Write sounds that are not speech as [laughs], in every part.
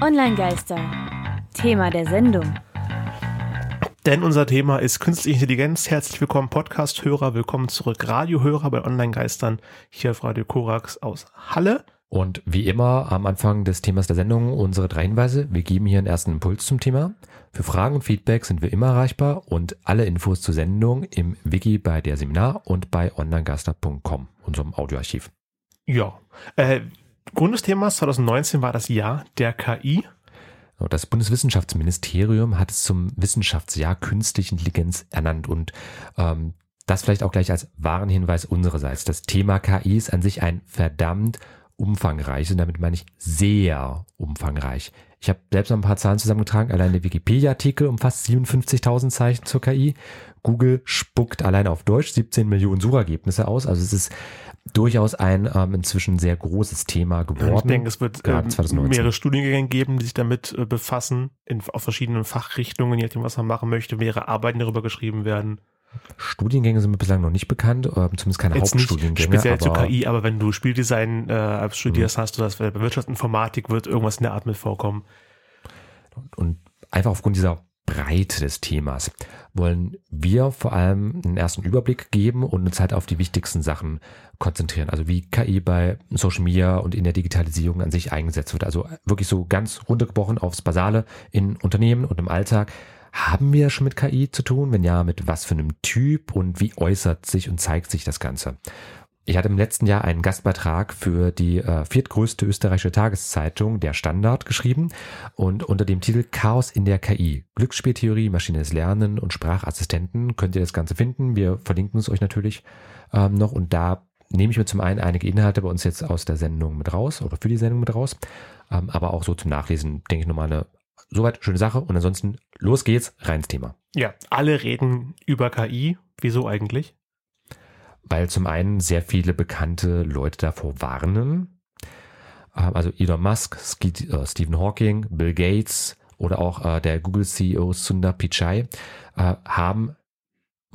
Online-Geister. Thema der Sendung. Denn unser Thema ist künstliche Intelligenz. Herzlich willkommen, Podcast-Hörer. Willkommen zurück, Radiohörer bei Online-Geistern. Hier auf Radio Korax aus Halle. Und wie immer am Anfang des Themas der Sendung unsere drei Hinweise. Wir geben hier einen ersten Impuls zum Thema. Für Fragen und Feedback sind wir immer erreichbar und alle Infos zur Sendung im Wiki bei der Seminar und bei onlinegeister.com, unserem Audioarchiv. Ja, äh, Grund des Themas 2019 war das Jahr der KI. Das Bundeswissenschaftsministerium hat es zum Wissenschaftsjahr Künstliche Intelligenz ernannt und ähm, das vielleicht auch gleich als wahren Hinweis unsererseits. Das Thema KI ist an sich ein verdammt umfangreiches und damit meine ich sehr umfangreich. Ich habe selbst noch ein paar Zahlen zusammengetragen. Allein der Wikipedia-Artikel umfasst 57.000 Zeichen zur KI. Google spuckt allein auf Deutsch 17 Millionen Suchergebnisse aus. Also es ist durchaus ein ähm, inzwischen sehr großes Thema geworden. Ich denke, es wird ähm, mehrere Studiengänge geben, die sich damit äh, befassen, in, auf verschiedenen Fachrichtungen, je nachdem, was man machen möchte, mehrere Arbeiten darüber geschrieben werden. Studiengänge sind mir bislang noch nicht bekannt, äh, zumindest keine Jetzt Hauptstudiengänge. Speziell aber, zur KI, aber wenn du Spieldesign äh, studierst, mhm. hast du das bei Wirtschaftsinformatik wird irgendwas in der Art mit vorkommen. Und einfach aufgrund dieser Breite des Themas wollen wir vor allem einen ersten Überblick geben und uns halt auf die wichtigsten Sachen konzentrieren. Also wie KI bei Social Media und in der Digitalisierung an sich eingesetzt wird. Also wirklich so ganz runtergebrochen aufs Basale in Unternehmen und im Alltag. Haben wir schon mit KI zu tun? Wenn ja, mit was für einem Typ und wie äußert sich und zeigt sich das Ganze? Ich hatte im letzten Jahr einen Gastbeitrag für die äh, viertgrößte österreichische Tageszeitung, der Standard, geschrieben und unter dem Titel Chaos in der KI, Glücksspieltheorie, maschinelles Lernen und Sprachassistenten könnt ihr das Ganze finden. Wir verlinken es euch natürlich ähm, noch und da nehme ich mir zum einen einige Inhalte bei uns jetzt aus der Sendung mit raus oder für die Sendung mit raus, ähm, aber auch so zum Nachlesen, denke ich, nochmal eine soweit schöne Sache und ansonsten los geht's, rein ins Thema. Ja, alle reden über KI. Wieso eigentlich? weil zum einen sehr viele bekannte Leute davor warnen. Ähm, also Elon Musk, äh, Stephen Hawking, Bill Gates oder auch äh, der Google-CEO Sundar Pichai äh, haben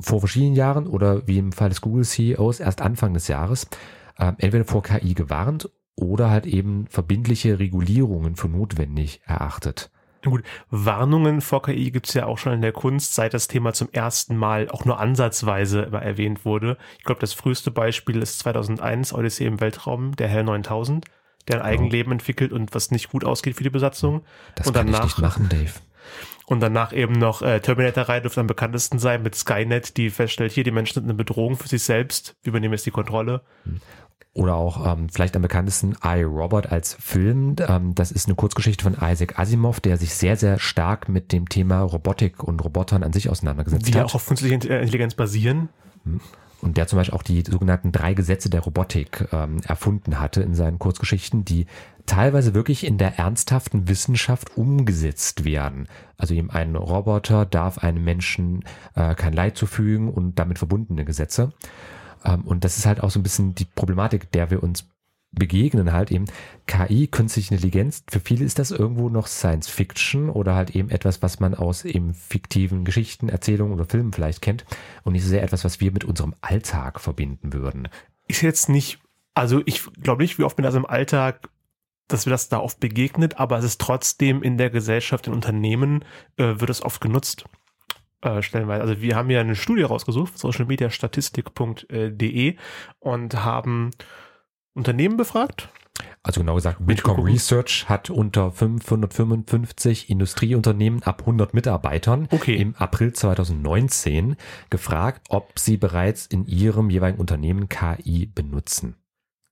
vor verschiedenen Jahren oder wie im Fall des Google-CEOs erst Anfang des Jahres entweder vor KI gewarnt oder halt eben verbindliche Regulierungen für notwendig erachtet. Gut, Warnungen vor KI gibt's ja auch schon in der Kunst, seit das Thema zum ersten Mal auch nur ansatzweise erwähnt wurde. Ich glaube, das früheste Beispiel ist 2001 Odyssee im Weltraum, der Hell 9000, der ein oh. Eigenleben entwickelt und was nicht gut ausgeht für die Besatzung. Das und kann danach, ich nicht machen, Dave. Und danach eben noch äh, Terminator-Reihe dürfte am bekanntesten sein mit Skynet, die feststellt, hier die Menschen sind eine Bedrohung für sich selbst, wir übernehmen jetzt die Kontrolle. Oder auch ähm, vielleicht am bekanntesten I, Robot als Film. Ähm, das ist eine Kurzgeschichte von Isaac Asimov, der sich sehr, sehr stark mit dem Thema Robotik und Robotern an sich auseinandergesetzt die hat. Die auch auf künstlicher Intelligenz basieren. Hm. Und der zum Beispiel auch die sogenannten drei Gesetze der Robotik ähm, erfunden hatte in seinen Kurzgeschichten, die teilweise wirklich in der ernsthaften Wissenschaft umgesetzt werden. Also eben ein Roboter darf einem Menschen äh, kein Leid zufügen und damit verbundene Gesetze. Ähm, und das ist halt auch so ein bisschen die Problematik, der wir uns begegnen halt eben KI, künstliche Intelligenz. Für viele ist das irgendwo noch Science Fiction oder halt eben etwas, was man aus eben fiktiven Geschichten, Erzählungen oder Filmen vielleicht kennt und nicht so sehr etwas, was wir mit unserem Alltag verbinden würden. Ist jetzt nicht, also ich glaube nicht, wie oft mir das im Alltag dass wir das da oft begegnet, aber es ist trotzdem in der Gesellschaft, in Unternehmen äh, wird es oft genutzt äh, stellenweise. Also wir haben ja eine Studie rausgesucht, socialmediastatistik.de und haben Unternehmen befragt. Also genau gesagt, Bitkom Research hat unter 555 Industrieunternehmen ab 100 Mitarbeitern okay. im April 2019 gefragt, ob sie bereits in ihrem jeweiligen Unternehmen KI benutzen.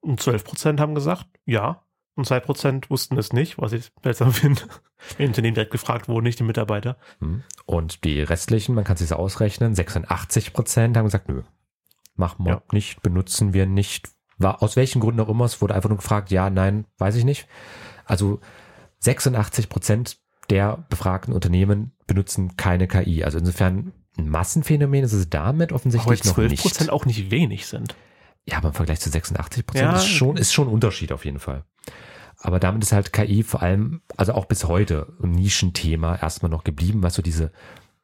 Und 12 Prozent haben gesagt, ja und zwei Prozent wussten es nicht, was ich seltsam [laughs] finde. Im Unternehmen direkt gefragt wurden, nicht die Mitarbeiter. Hm. Und die restlichen, man kann sich ausrechnen, 86 Prozent haben gesagt, nö, machen wir ja. nicht, benutzen wir nicht. War aus welchen Gründen auch immer, es wurde einfach nur gefragt, ja, nein, weiß ich nicht. Also 86 Prozent der befragten Unternehmen benutzen keine KI. Also insofern ein Massenphänomen ist es damit offensichtlich noch nicht. 12 Prozent auch nicht wenig sind. Ja, aber im Vergleich zu 86 Prozent ja. ist schon, ist schon ein Unterschied auf jeden Fall. Aber damit ist halt KI vor allem, also auch bis heute ein Nischenthema erstmal noch geblieben, was so diese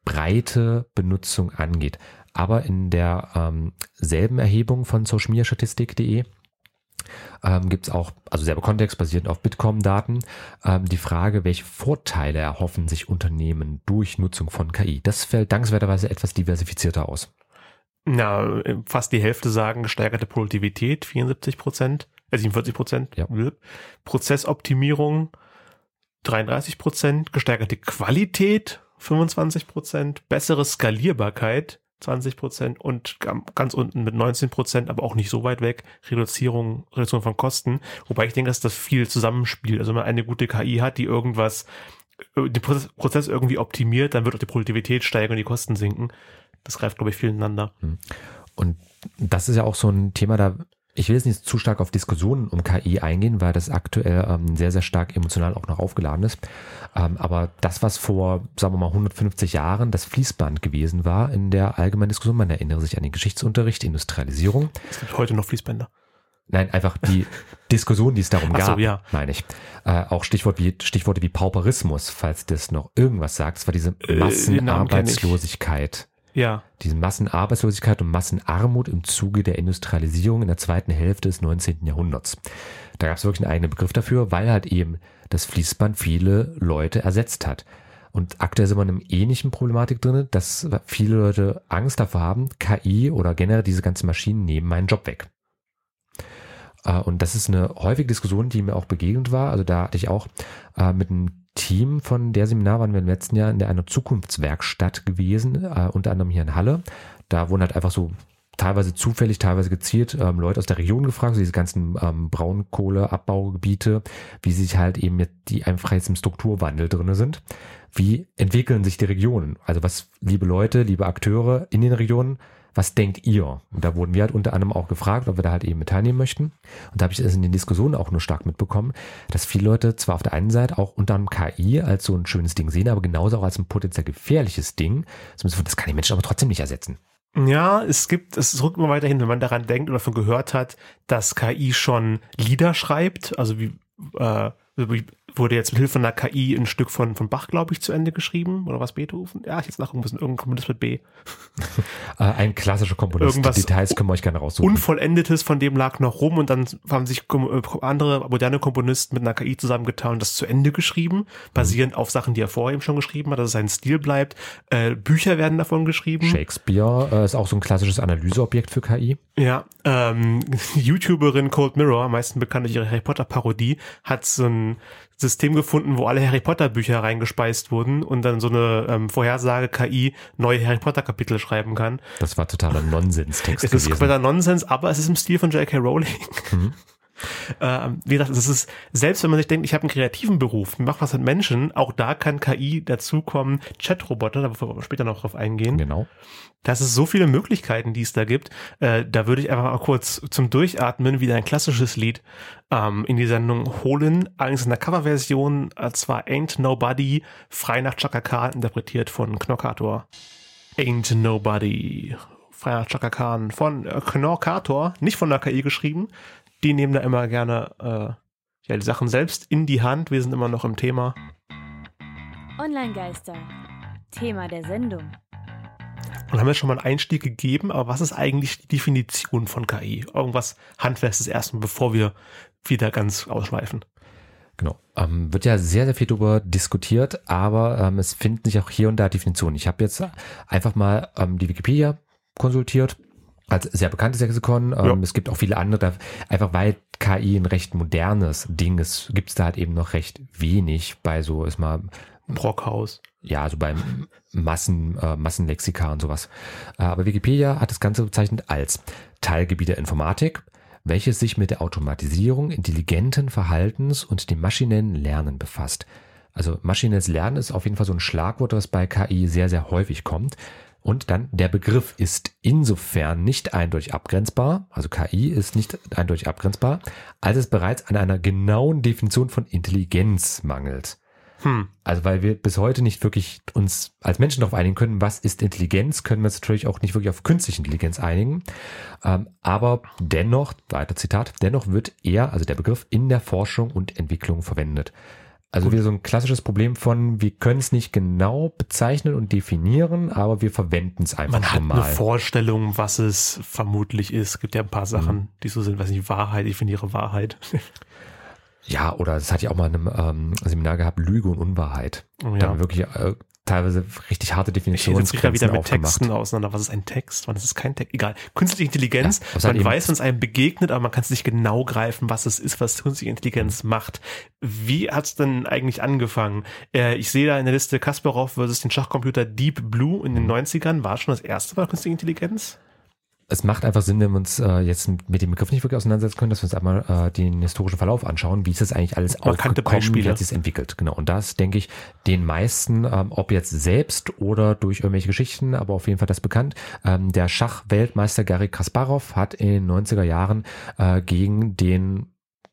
breite Benutzung angeht. Aber in der ähm, selben Erhebung von socialmediastatistik.de ähm, gibt es auch, also selber Kontext basierend auf Bitkom-Daten, ähm, die Frage, welche Vorteile erhoffen sich Unternehmen durch Nutzung von KI. Das fällt dankenswerterweise etwas diversifizierter aus. Na, fast die Hälfte sagen gesteigerte Produktivität, 74 Prozent, äh 47 Prozent. Ja. Prozessoptimierung, 33 Prozent, gesteigerte Qualität, 25 Prozent, bessere Skalierbarkeit, 20 Prozent und ganz unten mit 19 Prozent, aber auch nicht so weit weg, Reduzierung, Reduzierung von Kosten. Wobei ich denke, dass das viel zusammenspielt. Also wenn man eine gute KI hat, die irgendwas, äh, den Prozess, Prozess irgendwie optimiert, dann wird auch die Produktivität steigen und die Kosten sinken. Das greift, glaube ich, viel ineinander. Und das ist ja auch so ein Thema, da ich will jetzt nicht zu stark auf Diskussionen um KI eingehen, weil das aktuell ähm, sehr, sehr stark emotional auch noch aufgeladen ist. Ähm, aber das, was vor, sagen wir mal, 150 Jahren das Fließband gewesen war in der allgemeinen Diskussion, man erinnere sich an den Geschichtsunterricht, Industrialisierung. Es gibt heute noch Fließbänder. Nein, einfach die [laughs] Diskussion, die es darum Ach so, gab, ja. meine ich. Äh, auch Stichwort wie, Stichworte wie Pauperismus, falls das noch irgendwas sagt. Es war diese Äh. Massenarbeitslosigkeit. Ja, diese Massenarbeitslosigkeit und Massenarmut im Zuge der Industrialisierung in der zweiten Hälfte des 19. Jahrhunderts. Da gab es wirklich einen eigenen Begriff dafür, weil halt eben das Fließband viele Leute ersetzt hat. Und aktuell sind wir in einem ähnlichen Problematik drin, dass viele Leute Angst davor haben, KI oder generell diese ganzen Maschinen nehmen meinen Job weg. Äh, Und das ist eine häufige Diskussion, die mir auch begegnet war. Also da hatte ich auch äh, mit einem Team von der Seminar waren wir im letzten Jahr in einer Zukunftswerkstatt gewesen, äh, unter anderem hier in Halle. Da wurden halt einfach so teilweise zufällig, teilweise gezielt ähm, Leute aus der Region gefragt, so diese ganzen ähm, Braunkohleabbaugebiete, wie sich halt eben jetzt die einfach jetzt im Strukturwandel drinne sind. Wie entwickeln sich die Regionen? Also was, liebe Leute, liebe Akteure in den Regionen, was denkt ihr? Und da wurden wir halt unter anderem auch gefragt, ob wir da halt eben mit teilnehmen möchten. Und da habe ich es in den Diskussionen auch nur stark mitbekommen, dass viele Leute zwar auf der einen Seite auch unter anderem KI als so ein schönes Ding sehen, aber genauso auch als ein potenziell gefährliches Ding. Das kann die Menschen aber trotzdem nicht ersetzen. Ja, es gibt, es rückt immer weiterhin, wenn man daran denkt oder von gehört hat, dass KI schon Lieder schreibt, also wie, äh, wie wurde jetzt mit Hilfe einer KI ein Stück von, von Bach, glaube ich, zu Ende geschrieben, oder was Beethoven? Ja, ich jetzt nachgucken müssen, irgendein Komponist mit B. [laughs] Äh, ein klassischer Komponist. Irgendwas Die Details können wir euch gerne raussuchen. Unvollendetes von dem lag noch rum und dann haben sich äh, andere moderne Komponisten mit einer KI zusammengetan und das zu Ende geschrieben, basierend auf Sachen, die er vorher eben schon geschrieben hat, dass es sein Stil bleibt. Äh, Bücher werden davon geschrieben. Shakespeare äh, ist auch so ein klassisches Analyseobjekt für KI. Ja, ähm, [laughs] YouTuberin Cold Mirror, am meisten bekannt durch ihre Harry Potter Parodie, hat so ein System gefunden, wo alle Harry Potter Bücher reingespeist wurden und dann so eine ähm, Vorhersage KI neue Harry Potter Kapitel schreiben kann. Das war totaler Nonsenstext Es ist kompletter Nonsens, aber es ist im Stil von J.K. Rowling. Mhm. Ähm, wie gesagt, es ist, selbst wenn man sich denkt, ich habe einen kreativen Beruf, ich mache was mit Menschen, auch da kann KI dazukommen, Chatroboter, da wollen wir später noch drauf eingehen. Genau. Das ist so viele Möglichkeiten, die es da gibt. Äh, da würde ich einfach mal kurz zum Durchatmen wieder ein klassisches Lied ähm, in die Sendung holen. Allerdings in der Coverversion, äh, zwar Ain't Nobody, frei nach Chaka Khan, interpretiert von Knockator. Ain't Nobody, frei nach Chaka Khan von äh, Knockator, nicht von der KI geschrieben. Die nehmen da immer gerne äh, ja, die Sachen selbst in die Hand. Wir sind immer noch im Thema. Online-Geister. Thema der Sendung. Und haben wir schon mal einen Einstieg gegeben, aber was ist eigentlich die Definition von KI? Irgendwas Handfestes erstmal, bevor wir wieder ganz ausschweifen. Genau. Ähm, wird ja sehr, sehr viel darüber diskutiert, aber ähm, es finden sich auch hier und da Definitionen. Ich habe jetzt einfach mal ähm, die Wikipedia konsultiert als sehr bekanntes Lexikon. Ähm, Ja. Es gibt auch viele andere, da, einfach weil KI ein recht modernes Ding ist, gibt es da halt eben noch recht wenig bei so, ist mal Brockhaus. ja, also beim Massen, äh, Massenlexika und sowas. Äh, aber Wikipedia hat das Ganze bezeichnet als Teilgebiet der Informatik, welches sich mit der Automatisierung intelligenten Verhaltens und dem maschinellen Lernen befasst. Also maschinelles Lernen ist auf jeden Fall so ein Schlagwort, das bei KI sehr, sehr häufig kommt. Und dann der Begriff ist insofern nicht eindeutig abgrenzbar, also KI ist nicht eindeutig abgrenzbar, als es bereits an einer genauen Definition von Intelligenz mangelt. Hm. Also weil wir bis heute nicht wirklich uns als Menschen darauf einigen können, was ist Intelligenz, können wir uns natürlich auch nicht wirklich auf künstliche Intelligenz einigen. Ähm, aber dennoch, weiter Zitat, dennoch wird er, also der Begriff, in der Forschung und Entwicklung verwendet. Also wieder so ein klassisches Problem von, wir können es nicht genau bezeichnen und definieren, aber wir verwenden es einfach Man hat normal. eine Vorstellung, was es vermutlich ist. Es gibt ja ein paar Sachen, Mhm. die so sind, weiß nicht, Wahrheit, ich finde ihre Wahrheit. Ja, oder das hatte ich auch mal in einem ähm, Seminar gehabt, Lüge und Unwahrheit. Oh Da haben wir wirklich äh, teilweise richtig harte Ich mich da wieder mit aufgemacht. Texten auseinander. Was ist ein Text? Wann ist es kein Text? Egal. Künstliche Intelligenz, Ja, man halt weiß, wenn es einem begegnet, aber man kann es nicht genau greifen, was es ist, was künstliche Intelligenz Mhm. macht. Wie hat's denn eigentlich angefangen? Äh, ich sehe da in der Liste Kasparov versus den Schachcomputer Deep Blue in den Mhm. 90ern. War schon das erste Mal künstliche Intelligenz? Es macht einfach Sinn, wenn wir uns äh, jetzt mit dem Begriff nicht wirklich auseinandersetzen können, dass wir uns einmal äh, den historischen Verlauf anschauen, wie ist das eigentlich alles Markante aufgekommen, wie Beispiele. hat sich entwickelt. Genau. Und das denke ich den meisten, ähm, ob jetzt selbst oder durch irgendwelche Geschichten, aber auf jeden Fall das bekannt. Ähm, der Schachweltmeister Garry Kasparov hat in den 90er Jahren äh, gegen den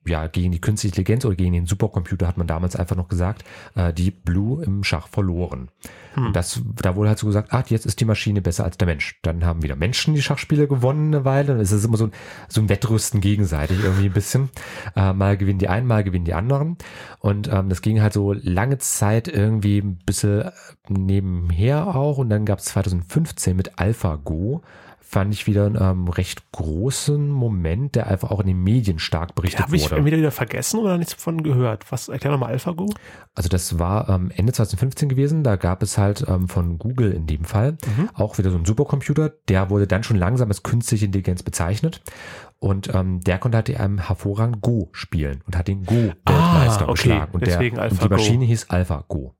ja, gegen die künstliche Intelligenz oder gegen den Supercomputer hat man damals einfach noch gesagt, äh, die Blue im Schach verloren. Hm. Das, da wurde halt so gesagt, ach, jetzt ist die Maschine besser als der Mensch. Dann haben wieder Menschen die Schachspiele gewonnen eine Weile. Dann ist es immer so ein, so ein Wettrüsten gegenseitig irgendwie ein bisschen. Äh, mal gewinnen die einen, mal gewinnen die anderen. Und ähm, das ging halt so lange Zeit irgendwie ein bisschen nebenher auch. Und dann gab es 2015 mit AlphaGo fand ich wieder einen ähm, recht großen Moment, der einfach auch in den Medien stark berichtet Habe ich wurde. entweder wieder vergessen oder nichts davon gehört. Was, erklär nochmal AlphaGo. Also das war ähm, Ende 2015 gewesen. Da gab es halt ähm, von Google in dem Fall Mhm. auch wieder so ein Supercomputer. Der wurde dann schon langsam als künstliche Intelligenz bezeichnet. Und ähm, der konnte halt einem hervorragend Go spielen und hat den Go-Weltmeister Ah, okay. geschlagen. Und, der, und die Maschine hieß AlphaGo.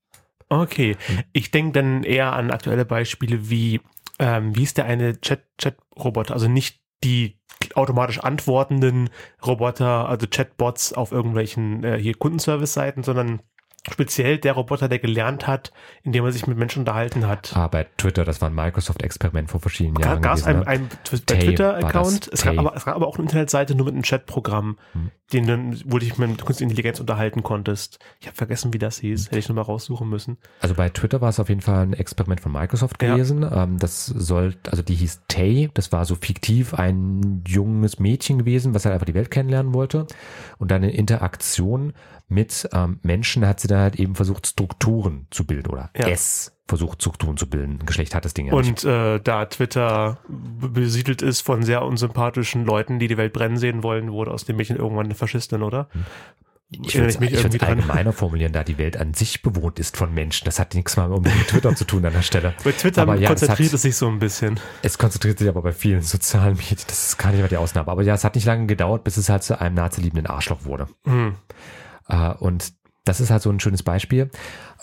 Okay. Hm. Ich denke dann eher an aktuelle Beispiele wie, ähm, wie ist der eine Chat, Chat-Roboter, also nicht die automatisch antwortenden Roboter, also Chatbots auf irgendwelchen äh, hier Kundenservice-Seiten, sondern speziell der Roboter, der gelernt hat, indem er sich mit Menschen unterhalten hat. Ah, bei Twitter, das war ein Microsoft-Experiment vor verschiedenen Jahren. Gab es einen, ne? einen Tay Twitter-Account? Es, gab aber- es gab aber auch eine Internetseite nur mit einem Chatprogramm, Hm. den dann, wo du dich mit künstlicher Intelligenz unterhalten konntest. Ich habe vergessen, wie das hieß. Hätte ich nur mal raussuchen müssen. Also bei Twitter war es auf jeden Fall ein Experiment von Microsoft Ja. gewesen. Ähm, das soll, also die hieß Tay, das war so fiktiv ein junges Mädchen gewesen, was halt einfach die Welt kennenlernen wollte. Und dann in Interaktion mit ähm, Menschen hat sie dann halt eben versucht, Strukturen zu bilden oder Ja. es versucht, Strukturen zu bilden. Geschlecht hat das Ding ja nicht. Und äh, da Twitter besiedelt ist von sehr unsympathischen Leuten, die die Welt brennen sehen wollen, wurde aus dem Mädchen irgendwann eine Faschistin, oder? Ich würde ich mich es allgemeiner [laughs] formulieren, da die Welt an sich bewohnt ist von Menschen. Das hat nichts mal mit Twitter zu tun an der Stelle. [laughs] Bei Twitter Aber ja, es konzentriert hat- es sich so ein bisschen. Es konzentriert sich aber bei vielen sozialen Medien, das ist gar nicht mehr die Ausnahme. Aber ja, es hat nicht lange gedauert, bis es halt zu einem naziliebenden Arschloch wurde. Hm. Äh, und das ist halt so ein schönes Beispiel.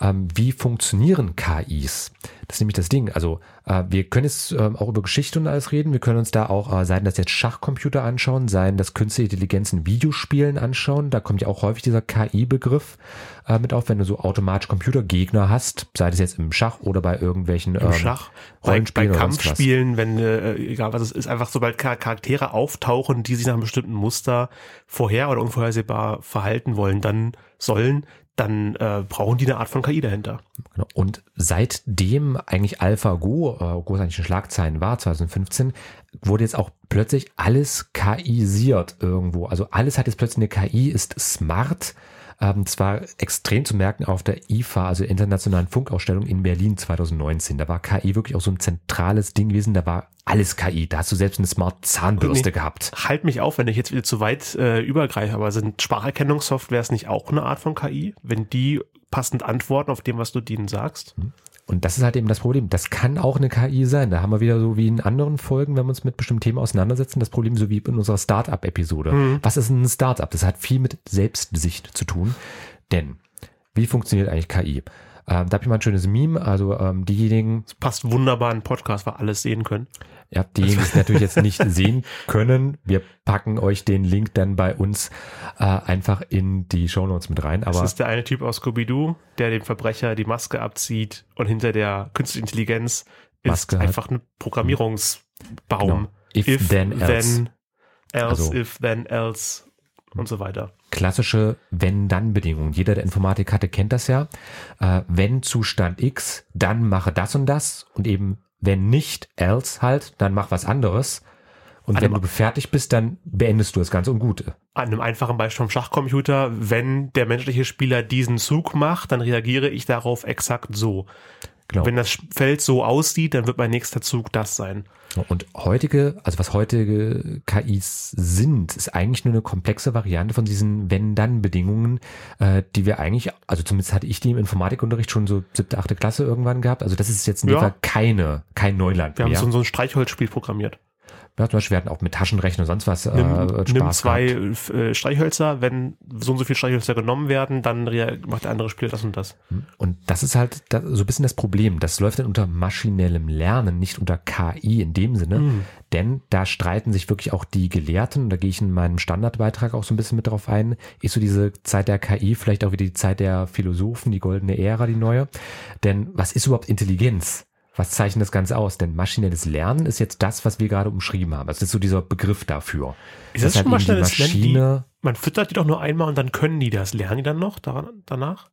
Ähm, wie funktionieren KIs? Das ist nämlich das Ding. Also äh, wir können jetzt ähm, auch über Geschichte und alles reden. Wir können uns da auch, äh, seien das jetzt Schachcomputer anschauen, seien das künstliche Intelligenz in Videospielen anschauen. Da kommt ja auch häufig dieser KI-Begriff äh, mit auf, wenn du so automatisch Computergegner hast, sei das jetzt im Schach oder bei irgendwelchen Im ähm, Schach, bei, bei. Kampfspielen, wenn, äh, egal was es ist, einfach sobald Char- Charaktere auftauchen, die sich nach einem bestimmten Muster vorher oder unvorhersehbar verhalten wollen, dann sollen, dann äh, brauchen die eine Art von KI dahinter. Genau. Und seitdem eigentlich AlphaGo äh, großartig Schlagzeilen war, 2015, wurde jetzt auch plötzlich alles KI-siert irgendwo. Also alles hat jetzt plötzlich eine KI, ist smart. Ähm, das war extrem zu merken auf der IFA, also Internationalen Funkausstellung in Berlin 2019. Da war KI wirklich auch so ein zentrales Ding gewesen. Da war alles KI. Da hast du selbst eine Smart Zahnbürste Nee. gehabt. Halt mich auf, wenn ich jetzt wieder zu weit äh, übergreife, aber sind Spracherkennungssoftwares nicht auch eine Art von KI, wenn die passend antworten auf dem, was du denen sagst? Und das ist halt eben das Problem. Das kann auch eine KI sein. Da haben wir wieder so wie in anderen Folgen, wenn wir uns mit bestimmten Themen auseinandersetzen, das Problem so wie in unserer Startup-Episode. Was ist ein Startup? Das hat viel mit Selbstsicht zu tun. Denn wie funktioniert eigentlich KI? Ähm, da habe ich mal ein schönes Meme. Also ähm, diejenigen, Das passt wunderbar in Podcast, weil alles sehen können. ja, diejenigen, die es natürlich jetzt nicht [laughs] sehen können, wir packen euch den Link dann bei uns äh, einfach in die Shownotes mit rein. Das Aber ist der eine Typ aus Scooby-Doo, der dem Verbrecher die Maske abzieht und hinter der künstlichen Intelligenz ist Maske einfach ein Programmierungsbaum. Genau. If, then, else. then, else, Also- if, then, else und so weiter. klassische Wenn-Dann-Bedingungen. Jeder, der Informatik hatte, kennt das ja. Äh, wenn Zustand X, dann mache das und das und eben wenn nicht, else halt, dann mach was anderes. Und An wenn du fertig bist, dann beendest du das Ganze und gut. An einem einfachen Beispiel vom Schachcomputer, wenn der menschliche Spieler diesen Zug macht, dann reagiere ich darauf exakt so. Genau. Wenn das Feld so aussieht, dann wird mein nächster Zug das sein. Und heutige, also was heutige KIs sind, ist eigentlich nur eine komplexe Variante von diesen Wenn-Dann-Bedingungen, äh, die wir eigentlich, also zumindest hatte ich die im Informatikunterricht schon so siebte, achte Klasse irgendwann gehabt. Also das ist jetzt in dem Ja. Fall keine, kein Neuland Wir haben mehr. so, so ein Streichholzspiel programmiert. Ja, zum Beispiel, wir hatten auch mit Taschenrechner und sonst was äh, Nimm, nimm zwei äh, Streichhölzer, wenn so und so viele Streichhölzer genommen werden, dann macht der andere Spieler das und das. Und das ist halt da, so ein bisschen das Problem. Das läuft dann unter maschinellem Lernen, nicht unter KI in dem Sinne. Mhm. Denn da streiten sich wirklich auch die Gelehrten, und da gehe ich in meinem Standardbeitrag auch so ein bisschen mit drauf ein, ist so diese Zeit der KI vielleicht auch wieder die Zeit der Philosophen, die goldene Ära, die neue. Denn was ist überhaupt Intelligenz? Was zeichnet das Ganze aus? Denn maschinelles Lernen ist jetzt das, was wir gerade umschrieben haben. Das ist so dieser Begriff dafür. Ist das Dass schon halt maschinelles Lernen? Man füttert die doch nur einmal und dann können die das. Lernen die dann noch daran, danach?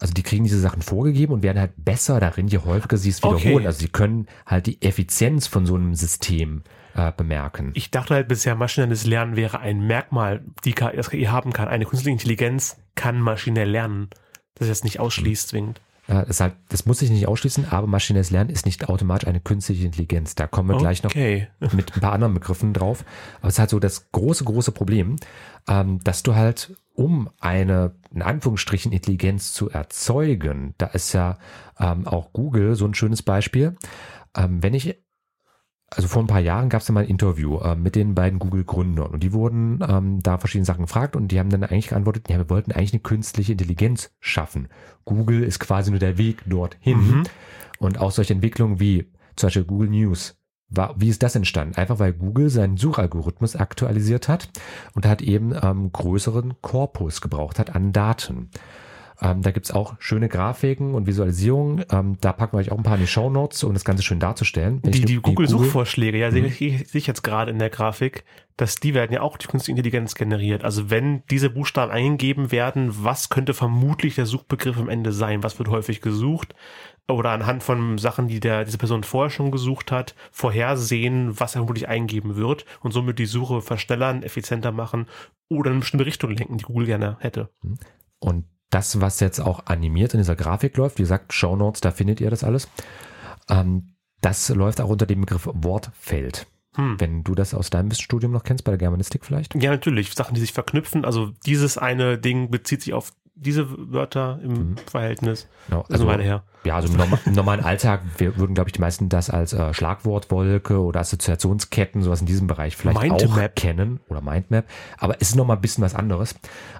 Also die kriegen diese Sachen vorgegeben und werden halt besser darin, je häufiger sie es Okay. wiederholen. Also sie können halt die Effizienz von so einem System äh, bemerken. Ich dachte halt bisher, maschinelles Lernen wäre ein Merkmal, die KI, das KI haben kann. Eine künstliche Intelligenz kann maschinell lernen. Das jetzt nicht ausschließt zwingend. Äh, das, halt, das muss sich nicht ausschließen, aber maschinelles Lernen ist nicht automatisch eine künstliche Intelligenz. Da kommen wir gleich noch Okay. [laughs] mit ein paar anderen Begriffen drauf. Aber es ist halt so das große, große Problem, ähm, dass du halt, um eine, in Anführungsstrichen, Intelligenz zu erzeugen, da ist ja ähm, auch Google so ein schönes Beispiel. Ähm, wenn ich, also vor ein paar Jahren gab es ja mal ein Interview äh, mit den beiden Google-Gründern und die wurden ähm, da verschiedene Sachen gefragt und die haben dann eigentlich geantwortet, ja, wir wollten eigentlich eine künstliche Intelligenz schaffen. Google ist quasi nur der Weg dorthin. Mhm. Und auch solche Entwicklungen wie zum Beispiel Google News. War, wie ist das entstanden? Einfach weil Google seinen Suchalgorithmus aktualisiert hat und hat eben ähm, größeren Korpus gebraucht hat an Daten. Ähm, da gibt's auch schöne Grafiken und Visualisierungen. Ähm, da packen wir euch auch ein paar in die Show Notes, um das Ganze schön darzustellen. Wenn Die, die nur- Google-Suchvorschläge, ja, sehe ich, sehe ich jetzt gerade in der Grafik, dass die werden ja auch durch künstliche Intelligenz generiert. Also wenn diese Buchstaben eingegeben werden, was könnte vermutlich der Suchbegriff am Ende sein? Was wird häufig gesucht? Oder anhand von Sachen, die der, diese Person vorher schon gesucht hat, vorhersehen, was er vermutlich eingeben wird und somit die Suche verschnellern, effizienter machen oder in eine bestimmte Richtung lenken, die Google gerne hätte. Und das, was jetzt auch animiert in dieser Grafik läuft, wie gesagt, Show Notes, da findet ihr das alles. Ähm, das läuft auch unter dem Begriff Wortfeld. Hm. Wenn du das aus deinem Studium noch kennst, bei der Germanistik vielleicht? Ja, natürlich. Sachen, die sich verknüpfen. Also dieses eine Ding bezieht sich auf diese Wörter im Mhm. Verhältnis. Genau, Das ist eine Weile her. Ja, also im, norma im normalen Alltag wir würden, glaube ich, die meisten das als äh, Schlagwortwolke oder Assoziationsketten, sowas in diesem Bereich vielleicht auch Mindmap. kennen oder Mindmap. Aber es ist nochmal ein bisschen was anderes.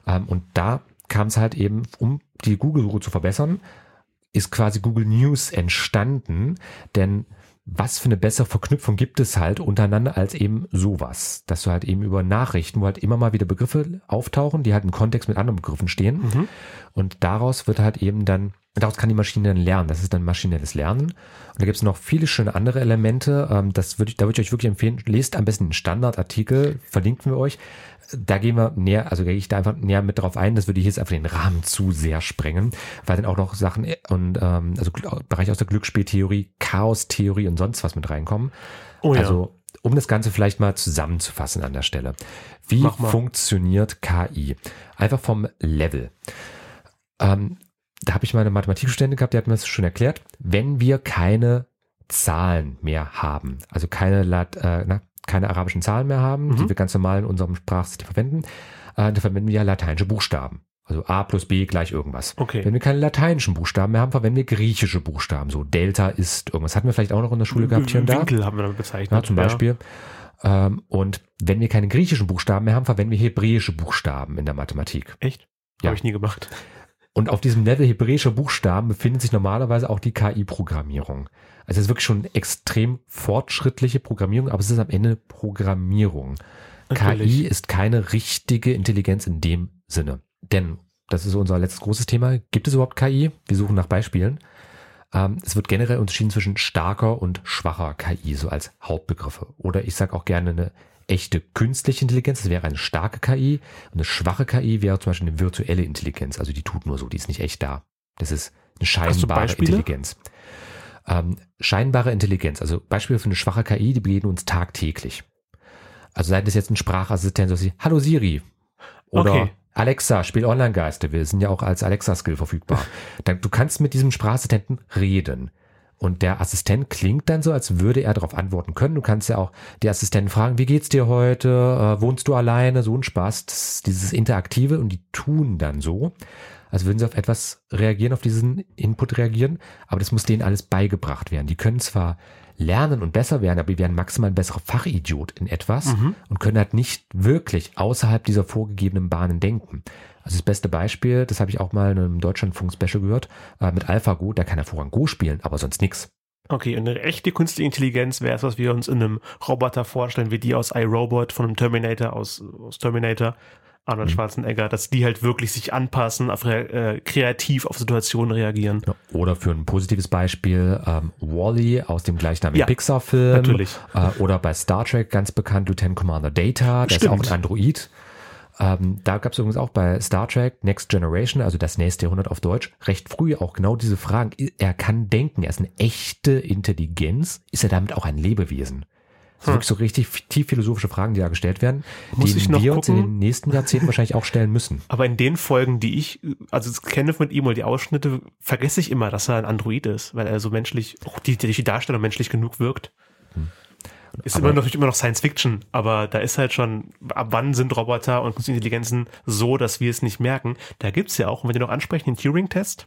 Ähm, und da kam es halt eben, um die Google-Suche zu verbessern, ist quasi Google News entstanden, denn was für eine bessere Verknüpfung gibt es halt untereinander als eben sowas, dass du halt eben über Nachrichten, wo halt immer mal wieder Begriffe auftauchen, die halt im Kontext mit anderen Begriffen stehen. Mhm. und daraus wird halt eben dann, daraus kann die Maschine dann lernen. Das ist dann maschinelles Lernen. Und da gibt es noch viele schöne andere Elemente. Ähm, das würde ich, da würde ich euch wirklich empfehlen, lest am besten den Standardartikel, verlinken wir euch. Da gehen wir näher, also gehe ich da einfach näher mit drauf ein. Das würde hier jetzt einfach den Rahmen zu sehr sprengen, weil dann auch noch Sachen äh, und ähm, also Gl- Bereich aus der Glücksspieltheorie, Chaostheorie und sonst was mit reinkommen. Oh ja. Also um das Ganze vielleicht mal zusammenzufassen an der Stelle. Wie funktioniert KI? Einfach vom Level. Ähm, da habe ich meine Mathematikstudente gehabt, die hat mir das schon erklärt. Wenn wir keine Zahlen mehr haben, also keine, Lat, äh, na, keine arabischen Zahlen mehr haben, die Mhm. wir ganz normal in unserem Sprachsystem verwenden, äh, dann verwenden wir ja lateinische Buchstaben. Also A plus B gleich irgendwas. Okay. Wenn wir keine lateinischen Buchstaben mehr haben, verwenden wir griechische Buchstaben. So Delta ist irgendwas. Hatten wir vielleicht auch noch in der Schule gehabt hier und da. Winkel haben wir damit bezeichnet. Ja, zum Beispiel. Ähm, und wenn wir keine griechischen Buchstaben mehr haben, verwenden wir hebräische Buchstaben in der Mathematik. Echt? Ja. Habe ich nie gemacht. Und auf diesem Level hebräischer Buchstaben befindet sich normalerweise auch die KI-Programmierung. Also es ist wirklich schon extrem fortschrittliche Programmierung, aber es ist am Ende Programmierung. Natürlich. KI ist keine richtige Intelligenz in dem Sinne. Denn, das ist unser letztes großes Thema, gibt es überhaupt KI? Wir suchen nach Beispielen. Ähm, es wird generell unterschieden zwischen starker und schwacher KI, so als Hauptbegriffe. Oder ich sage auch gerne eine echte künstliche Intelligenz, das wäre eine starke KI. Und eine schwache KI wäre zum Beispiel eine virtuelle Intelligenz, also die tut nur so, die ist nicht echt da. Das ist eine scheinbare? Intelligenz. Ähm, scheinbare Intelligenz, also Beispiele für eine schwache KI, die begegnen uns tagtäglich. Also sei das jetzt ein Sprachassistent, so wie Hallo Siri oder Okay. Alexa, spiel Online-Geister. Wir sind ja auch als Alexa-Skill verfügbar. [laughs] Dann, du kannst mit diesem Sprachassistenten reden. Und der Assistent klingt dann so, als würde er darauf antworten können. Du kannst ja auch die Assistenten fragen, wie geht's dir heute? Äh, wohnst du alleine? So ein Spaß. Das, dieses Interaktive und die tun dann so, als würden sie auf etwas reagieren, auf diesen Input reagieren. Aber das muss denen alles beigebracht werden. Die können zwar lernen und besser werden, aber die werden maximal ein besserer Fachidiot in etwas und können halt nicht wirklich außerhalb dieser vorgegebenen Bahnen denken. Also das beste Beispiel, das habe ich auch mal in einem Deutschlandfunk-Special gehört, äh, mit AlphaGo, der kann hervorragend Go spielen, aber sonst nix. Okay, und eine echte künstliche Intelligenz wäre es, was wir uns in einem Roboter vorstellen, wie die aus iRobot von einem Terminator, aus, aus Terminator, Arnold Mhm. Schwarzenegger, dass die halt wirklich sich anpassen, auf, äh, kreativ auf Situationen reagieren. Oder für ein positives Beispiel ähm, Wally aus dem gleichnamigen Ja, Pixar-Film. natürlich. Äh, oder bei Star Trek ganz bekannt Lieutenant Commander Data, der ist Stimmt. auch ein Android. Ähm, da gab es übrigens auch bei Star Trek Next Generation, also das nächste Jahrhundert auf Deutsch, recht früh auch genau diese Fragen. Er kann denken, er ist eine echte Intelligenz, ist er damit auch ein Lebewesen? Das sind wirklich so richtig tief philosophische Fragen, die da gestellt werden, Muss die wir uns in gucken? den nächsten Jahrzehnten wahrscheinlich auch stellen müssen. [laughs] Aber in den Folgen, die ich, also kenne mit ihm oder die Ausschnitte, vergesse ich immer, dass er ein Android ist, weil er so menschlich, auch die, die Darstellung menschlich genug wirkt. Ist Aber- immer natürlich immer noch Science Fiction, aber da ist halt schon, ab wann sind Roboter und künstliche Intelligenzen so, dass wir es nicht merken? Da gibt's ja auch, und wenn wir noch ansprechen, den Turing-Test.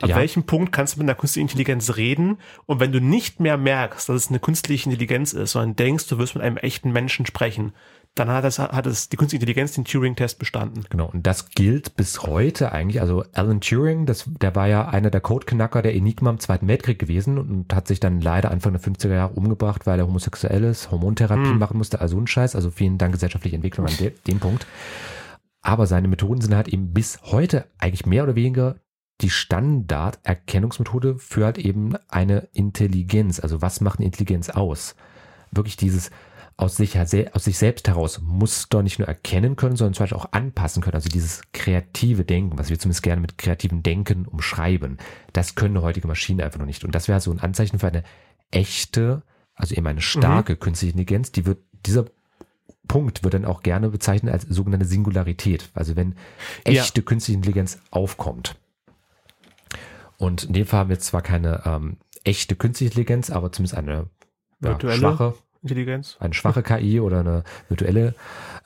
Ab Ja. welchem Punkt kannst du mit einer künstlichen Intelligenz reden? Und wenn du nicht mehr merkst, dass es eine künstliche Intelligenz ist, sondern denkst, du wirst mit einem echten Menschen sprechen, dann hat es, hat es die künstliche Intelligenz den Turing-Test bestanden. Genau, und das gilt bis heute eigentlich. Also Alan Turing, das, der war ja einer der Codeknacker der Enigma im Zweiten Weltkrieg gewesen und hat sich dann leider Anfang der 50er Jahre umgebracht, weil er homosexuell ist, Hormontherapie machen musste, also ein Scheiß. Also vielen Dank gesellschaftliche Entwicklung an de dem Punkt. Aber seine Methoden sind halt eben bis heute eigentlich mehr oder weniger die Standarderkennungsmethode für halt eben eine Intelligenz. Also was macht eine Intelligenz aus? Wirklich dieses aus sich, aus sich selbst heraus Muster nicht nur erkennen können, sondern zum Beispiel auch anpassen können. Also dieses kreative Denken, was wir zumindest gerne mit kreativem Denken umschreiben, das können heutige Maschinen einfach noch nicht. Und das wäre so ein Anzeichen für eine echte, also eben eine starke künstliche Intelligenz, die wird, dieser Punkt wird dann auch gerne bezeichnet als sogenannte Singularität. Also wenn Ja. echte künstliche Intelligenz aufkommt. Und in dem Fall haben wir jetzt zwar keine ähm, echte künstliche Intelligenz, aber zumindest eine ja, Virtuelle? schwache, Intelligenz? eine schwache KI oder eine virtuelle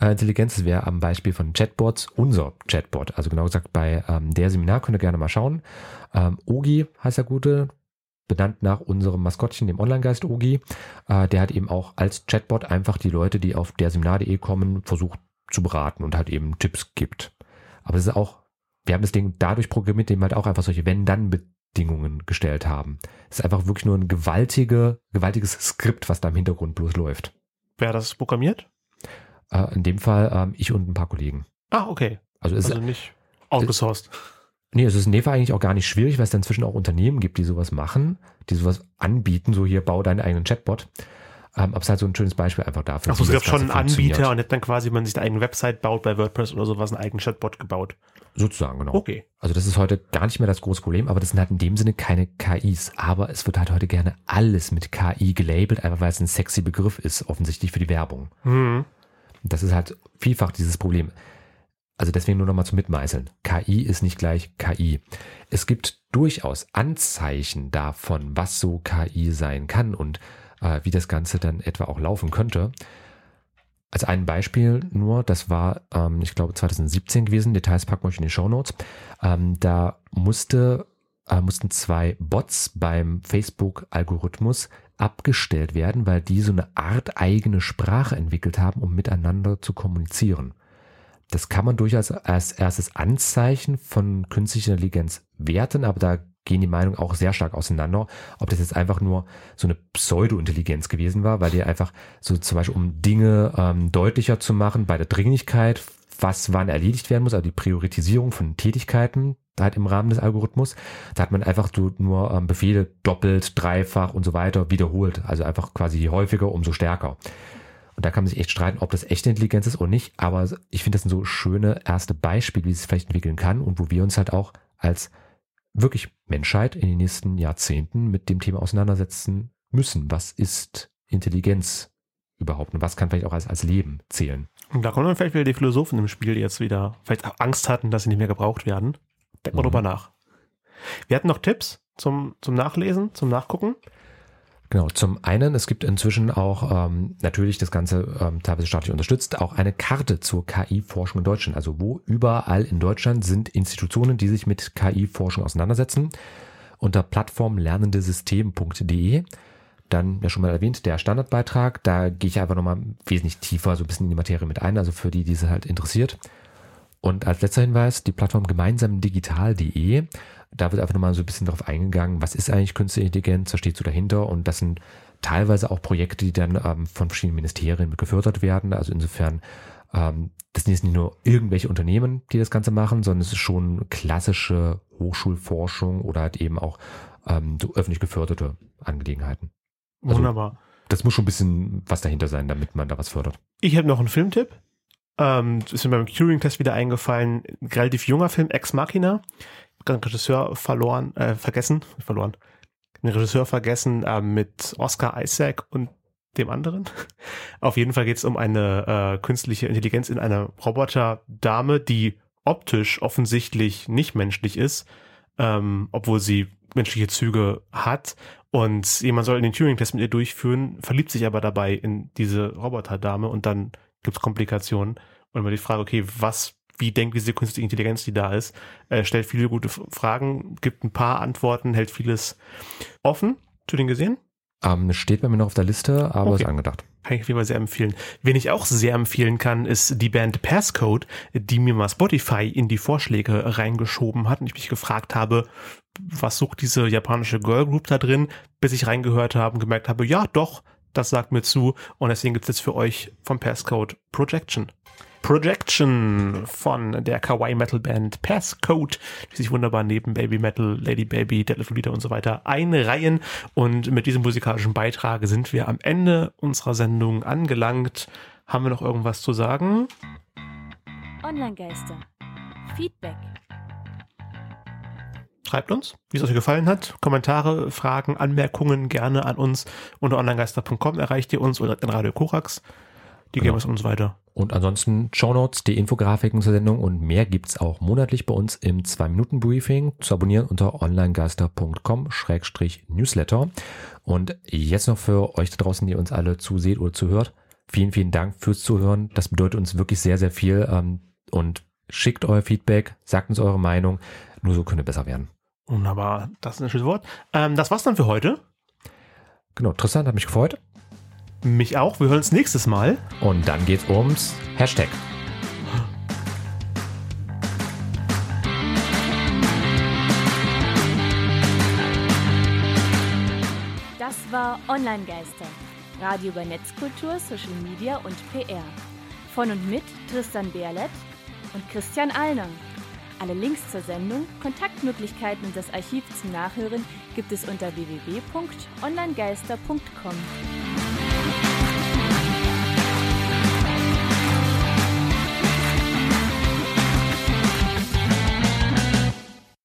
äh, Intelligenz. Das wäre am Beispiel von Chatbots unser Chatbot. Also genau gesagt bei ähm, der Seminar könnt ihr gerne mal schauen. Ähm, Ogi heißt der Gute, benannt nach unserem Maskottchen, dem Online-Geist Ogi. Äh, der hat eben auch als Chatbot einfach die Leute, die auf der Seminar.de kommen, versucht zu beraten und halt eben Tipps gibt. Aber es ist auch, wir haben das Ding dadurch programmiert, indem wir halt auch einfach solche Wenn-Dann-Bedingungen gestellt haben. Es ist einfach wirklich nur ein gewaltige, gewaltiges Skript, was da im Hintergrund bloß läuft. Wer hat das programmiert? Äh, in dem Fall ähm, ich und ein paar Kollegen. Ah, okay. Also es Also nicht outgesourced. Nee, es ist in dem Fall eigentlich auch gar nicht schwierig, weil es dann inzwischen auch Unternehmen gibt, die sowas machen, die sowas anbieten, so hier bau deinen eigenen Chatbot. Ähm, aber es ist halt so ein schönes Beispiel einfach dafür. Achso, es gab schon einen Anbieter und hat dann quasi, wenn man sich eine eigene Website baut bei WordPress oder sowas, einen eigenen Chatbot gebaut. Sozusagen, genau. Okay. Also das ist heute gar nicht mehr das große Problem, aber das sind halt in dem Sinne keine KIs. Aber es wird halt heute gerne alles mit KI gelabelt, einfach weil es ein sexy Begriff ist, offensichtlich für die Werbung. Hm. Das ist halt vielfach dieses Problem. Also deswegen nur nochmal zum Mitmeißeln. KI ist nicht gleich KI. Es gibt durchaus Anzeichen davon, was so KI sein kann und wie das Ganze dann etwa auch laufen könnte. Als ein Beispiel nur, das war, ähm, ich glaube, 2017 gewesen, Details packen wir euch in die Show Notes. Ähm, da musste, äh, mussten zwei Bots beim Facebook-Algorithmus abgestellt werden, weil die so eine Art eigene Sprache entwickelt haben, um miteinander zu kommunizieren. Das kann man durchaus als erstes Anzeichen von künstlicher Intelligenz werten, aber da gehen die Meinungen auch sehr stark auseinander, ob das jetzt einfach nur so eine Pseudo-Intelligenz gewesen war, weil die einfach so zum Beispiel, um Dinge ähm, deutlicher zu machen bei der Dringlichkeit, was wann erledigt werden muss, also die Priorisierung von Tätigkeiten, halt im Rahmen des Algorithmus, da hat man einfach nur ähm, Befehle doppelt, dreifach und so weiter wiederholt, also einfach quasi je häufiger, umso stärker. Und da kann man sich echt streiten, ob das echte Intelligenz ist oder nicht. Aber ich finde, das sind so schöne erste Beispiele, wie es sich vielleicht entwickeln kann und wo wir uns halt auch als wirklich Menschheit in den nächsten Jahrzehnten mit dem Thema auseinandersetzen müssen. Was ist Intelligenz? überhaupt und was kann vielleicht auch als, als Leben zählen. Und da kommen dann vielleicht wieder die Philosophen im Spiel, die jetzt wieder vielleicht auch Angst hatten, dass sie nicht mehr gebraucht werden. Denkt mal Mhm. drüber nach. Wir hatten noch Tipps zum, zum Nachlesen, zum Nachgucken. Genau, zum einen, es gibt inzwischen auch ähm, natürlich das Ganze ähm, teilweise staatlich unterstützt, auch eine Karte zur KI-Forschung in Deutschland. Also wo überall in Deutschland sind Institutionen, die sich mit KI-Forschung auseinandersetzen. Unter plattformlernendesystem.de. Dann, ja schon mal erwähnt, der Standardbeitrag. Da gehe ich einfach nochmal wesentlich tiefer so ein bisschen in die Materie mit ein, also für die, die es halt interessiert. Und als letzter Hinweis, die Plattform gemeinsamdigital.de. Da wird einfach nochmal so ein bisschen darauf eingegangen, was ist eigentlich künstliche Intelligenz, was steht so dahinter und das sind teilweise auch Projekte, die dann ähm, von verschiedenen Ministerien mit gefördert werden. Also insofern, ähm, das sind jetzt nicht nur irgendwelche Unternehmen, die das Ganze machen, sondern es ist schon klassische Hochschulforschung oder halt eben auch ähm, so öffentlich geförderte Angelegenheiten. Also- Wunderbar. Das muss schon ein bisschen was dahinter sein, damit man da was fördert. Ich habe noch einen Filmtipp. Ähm, ist mir beim Turing-Test wieder eingefallen. Ein relativ junger Film, Ex Machina. Den Regisseur verloren, äh, vergessen, verloren. Den Regisseur vergessen äh, mit Oscar Isaac und dem anderen. [laughs] Auf jeden Fall geht es um eine äh, künstliche Intelligenz in einer Roboterdame, die optisch offensichtlich nicht menschlich ist, ähm, obwohl sie menschliche Züge hat. Und jemand soll den Turing-Test mit ihr durchführen, verliebt sich aber dabei in diese Roboterdame und dann gibt's Komplikationen. Und immer die Frage, okay, was, wie denkt diese künstliche Intelligenz, die da ist, äh, stellt viele gute Fragen, gibt ein paar Antworten, hält vieles offen. Zu den gesehen? Ähm, steht bei mir noch auf der Liste, aber Okay. ist angedacht. Kann ich auf jeden Fall sehr empfehlen. Wen ich auch sehr empfehlen kann, ist die Band Passcode, die mir mal Spotify in die Vorschläge reingeschoben hat und ich mich gefragt habe, was sucht diese japanische Girlgroup da drin, bis ich reingehört habe und gemerkt habe, ja doch, das sagt mir zu und deswegen gibt's jetzt für euch vom Passcode Projection. Projection von der Kawaii Metal Band Passcode, die sich wunderbar neben Baby Metal, Lady Baby, Deadlift Lolita und so weiter einreihen. Und mit diesem musikalischen Beitrag sind wir am Ende unserer Sendung angelangt. Haben wir noch irgendwas zu sagen? Online-Geister. Feedback. Schreibt uns, wie es euch gefallen hat. Kommentare, Fragen, Anmerkungen gerne an uns. Unter onlinegeister.com erreicht ihr uns oder direkt an Radio Korax. Die geben Genau. es uns weiter. Und ansonsten Shownotes, die Infografiken zur Sendung und mehr gibt's auch monatlich bei uns im 2-Minuten-Briefing zu abonnieren unter onlinegeister.com-newsletter. Und jetzt noch für euch da draußen, die uns alle zuseht oder zuhört, vielen, vielen Dank fürs Zuhören. Das bedeutet uns wirklich sehr, sehr viel. ähm, Und schickt euer Feedback, sagt uns eure Meinung. Nur so können wir besser werden. Wunderbar, das ist ein schönes Wort. Ähm, das war's dann für heute. Genau, Tristan hat mich gefreut. Mich auch. Wir hören uns nächstes Mal. Und dann geht's ums Hashtag. Das war Online-Geister. Radio über Netzkultur, Social Media und PR. Von und mit Tristan Berlet und Christian Allner. Alle Links zur Sendung, Kontaktmöglichkeiten und das Archiv zum Nachhören gibt es unter www.onlinegeister.com.